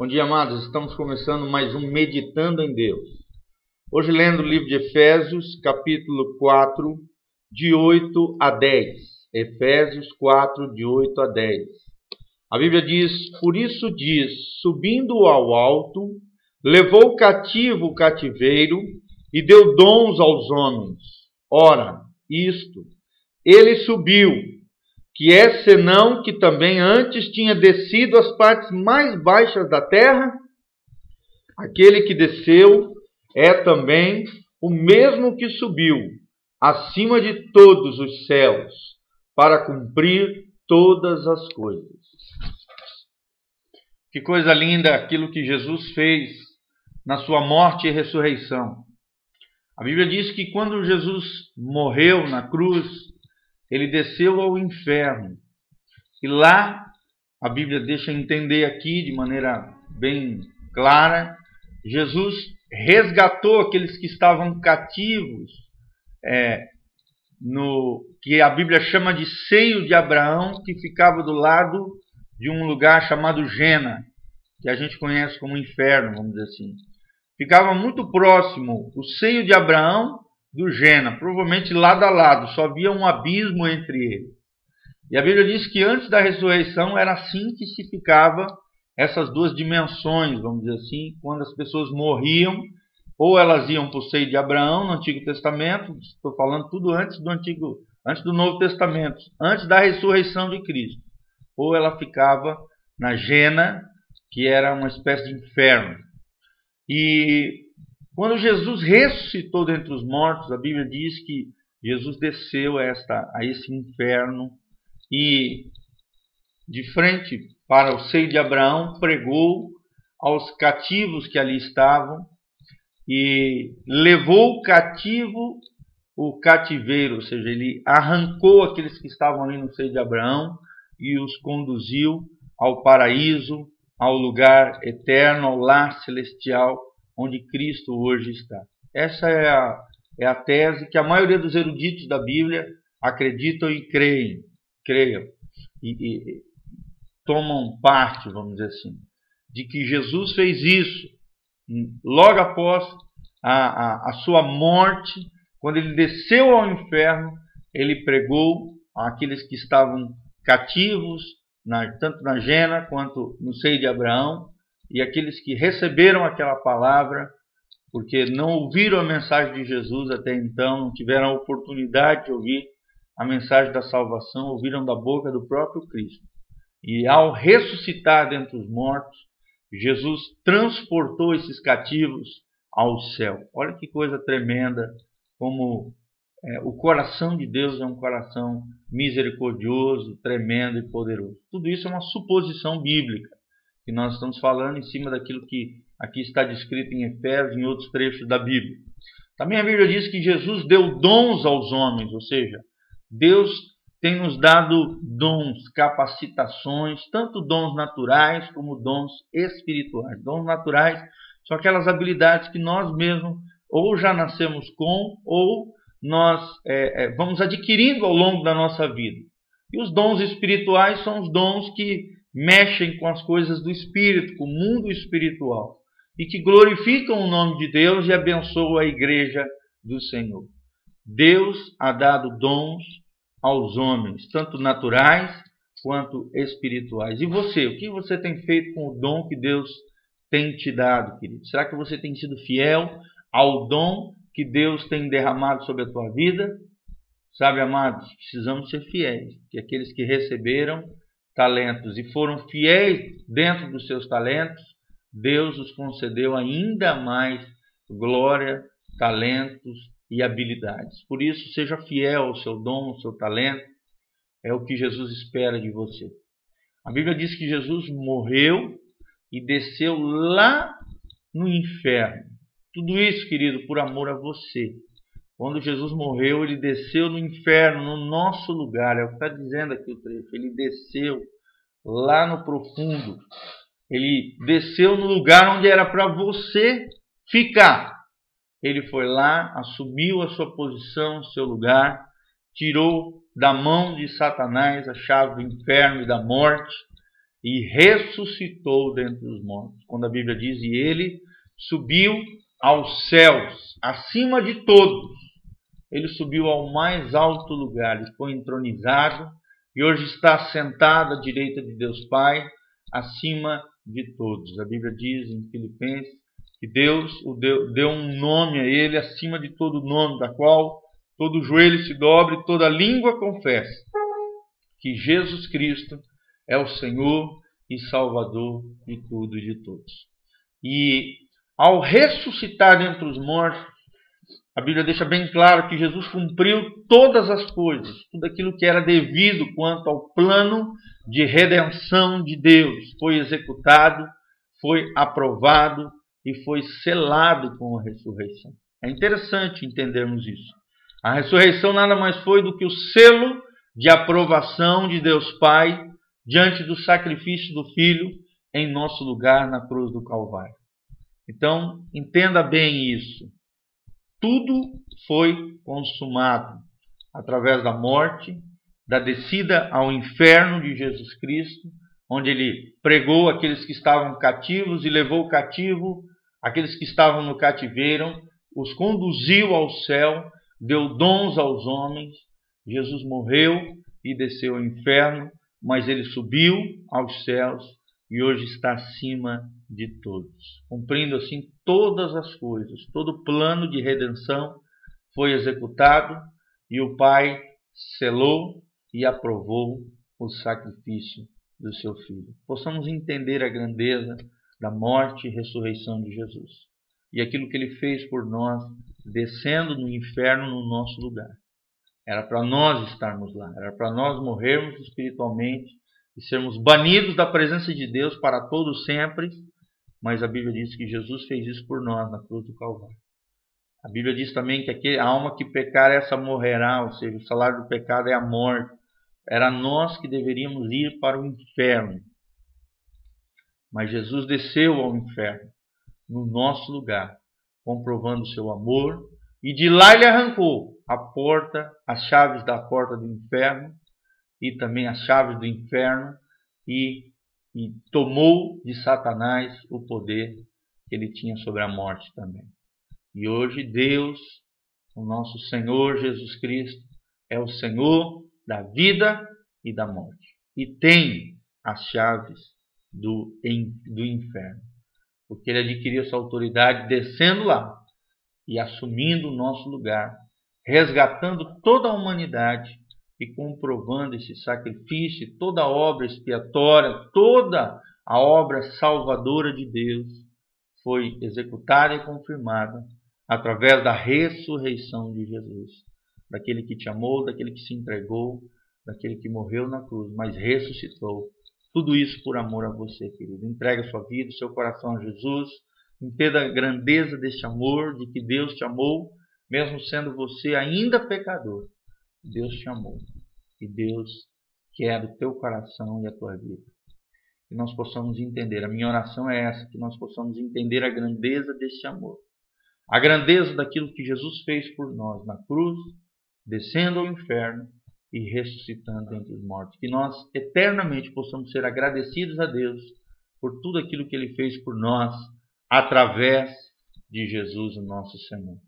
Bom dia, amados. Estamos começando mais um Meditando em Deus. Hoje, lendo o livro de Efésios, capítulo 4, de 8 a 10. Efésios 4, de 8 a 10. A Bíblia diz: Por isso diz, subindo ao alto, levou cativo o cativeiro e deu dons aos homens. Ora, isto, ele subiu que é senão que também antes tinha descido às partes mais baixas da terra? Aquele que desceu é também o mesmo que subiu acima de todos os céus para cumprir todas as coisas. Que coisa linda aquilo que Jesus fez na sua morte e ressurreição. A Bíblia diz que quando Jesus morreu na cruz, ele desceu ao inferno. E lá, a Bíblia deixa entender aqui de maneira bem clara, Jesus resgatou aqueles que estavam cativos, é, no que a Bíblia chama de seio de Abraão, que ficava do lado de um lugar chamado Gena, que a gente conhece como inferno, vamos dizer assim. Ficava muito próximo o seio de Abraão do Gena, provavelmente lado a lado, só havia um abismo entre eles. E a Bíblia diz que antes da ressurreição era assim que se ficava essas duas dimensões, vamos dizer assim, quando as pessoas morriam, ou elas iam para o seio de Abraão no Antigo Testamento, estou falando tudo antes do Antigo, antes do Novo Testamento, antes da ressurreição de Cristo, ou ela ficava na Gena, que era uma espécie de inferno. E quando Jesus ressuscitou dentre os mortos, a Bíblia diz que Jesus desceu a, esta, a esse inferno e, de frente para o seio de Abraão, pregou aos cativos que ali estavam e levou cativo o cativeiro, ou seja, ele arrancou aqueles que estavam ali no seio de Abraão e os conduziu ao paraíso, ao lugar eterno, ao lar celestial onde Cristo hoje está. Essa é a, é a tese que a maioria dos eruditos da Bíblia acreditam e creem, creiam e, e tomam parte, vamos dizer assim, de que Jesus fez isso logo após a, a, a sua morte, quando ele desceu ao inferno, ele pregou àqueles que estavam cativos, na, tanto na Gena quanto no seio de Abraão, e aqueles que receberam aquela palavra, porque não ouviram a mensagem de Jesus até então, não tiveram a oportunidade de ouvir a mensagem da salvação, ouviram da boca do próprio Cristo. E ao ressuscitar dentre os mortos, Jesus transportou esses cativos ao céu. Olha que coisa tremenda, como é, o coração de Deus é um coração misericordioso, tremendo e poderoso. Tudo isso é uma suposição bíblica que nós estamos falando em cima daquilo que aqui está descrito em Efésios em outros trechos da Bíblia. Também a Bíblia diz que Jesus deu dons aos homens, ou seja, Deus tem nos dado dons, capacitações, tanto dons naturais como dons espirituais. Dons naturais são aquelas habilidades que nós mesmos ou já nascemos com ou nós é, é, vamos adquirindo ao longo da nossa vida. E os dons espirituais são os dons que mexem com as coisas do espírito, com o mundo espiritual, e que glorificam o nome de Deus e abençoam a igreja do Senhor. Deus ha dado dons aos homens, tanto naturais quanto espirituais. E você, o que você tem feito com o dom que Deus tem te dado, querido? Será que você tem sido fiel ao dom que Deus tem derramado sobre a tua vida? Sabe, amados, precisamos ser fiéis, que aqueles que receberam talentos e foram fiéis dentro dos seus talentos, Deus os concedeu ainda mais glória, talentos e habilidades. Por isso, seja fiel ao seu dom, ao seu talento, é o que Jesus espera de você. A Bíblia diz que Jesus morreu e desceu lá no inferno. Tudo isso, querido, por amor a você. Quando Jesus morreu, ele desceu no inferno, no nosso lugar. É o que está dizendo aqui o trecho. Ele desceu lá no profundo. Ele desceu no lugar onde era para você ficar. Ele foi lá, assumiu a sua posição, seu lugar, tirou da mão de Satanás a chave do inferno e da morte e ressuscitou dentre os mortos. Quando a Bíblia diz, e ele subiu aos céus, acima de todos. Ele subiu ao mais alto lugar e foi entronizado, e hoje está sentado à direita de Deus Pai, acima de todos. A Bíblia diz em Filipenses que Deus o deu, deu um nome a ele acima de todo nome, da qual todo joelho se dobre, toda língua confesse que Jesus Cristo é o Senhor e Salvador de tudo e de todos. E ao ressuscitar dentre os mortos, a Bíblia deixa bem claro que Jesus cumpriu todas as coisas, tudo aquilo que era devido quanto ao plano de redenção de Deus foi executado, foi aprovado e foi selado com a ressurreição. É interessante entendermos isso. A ressurreição nada mais foi do que o selo de aprovação de Deus Pai diante do sacrifício do Filho em nosso lugar na cruz do Calvário. Então, entenda bem isso. Tudo foi consumado através da morte, da descida ao inferno de Jesus Cristo, onde ele pregou aqueles que estavam cativos e levou cativo aqueles que estavam no cativeiro, os conduziu ao céu, deu dons aos homens. Jesus morreu e desceu ao inferno, mas ele subiu aos céus e hoje está acima de todos, cumprindo assim todas as coisas. Todo o plano de redenção foi executado e o Pai selou e aprovou o sacrifício do seu filho. Possamos entender a grandeza da morte e ressurreição de Jesus e aquilo que ele fez por nós, descendo no inferno no nosso lugar. Era para nós estarmos lá, era para nós morrermos espiritualmente e sermos banidos da presença de Deus para todo sempre, mas a Bíblia diz que Jesus fez isso por nós na cruz do Calvário. A Bíblia diz também que a alma que pecar, essa morrerá, ou seja, o salário do pecado é a morte. Era nós que deveríamos ir para o inferno. Mas Jesus desceu ao inferno, no nosso lugar, comprovando seu amor, e de lá ele arrancou a porta, as chaves da porta do inferno, e também as chaves do inferno, e, e tomou de Satanás o poder que ele tinha sobre a morte também. E hoje Deus, o nosso Senhor Jesus Cristo, é o Senhor da vida e da morte. E tem as chaves do, do inferno. Porque ele adquiriu essa autoridade descendo lá e assumindo o nosso lugar, resgatando toda a humanidade e comprovando esse sacrifício, toda a obra expiatória, toda a obra salvadora de Deus foi executada e confirmada através da ressurreição de Jesus, daquele que te amou, daquele que se entregou, daquele que morreu na cruz, mas ressuscitou tudo isso por amor a você, querido. Entregue a sua vida, seu coração a Jesus. Entenda a grandeza deste amor, de que Deus te amou, mesmo sendo você ainda pecador. Deus te amou. E Deus quer o teu coração e a tua vida. Que nós possamos entender. A minha oração é essa: que nós possamos entender a grandeza deste amor. A grandeza daquilo que Jesus fez por nós na cruz, descendo ao inferno e ressuscitando entre os mortos. Que nós eternamente possamos ser agradecidos a Deus por tudo aquilo que Ele fez por nós através de Jesus, o nosso Senhor.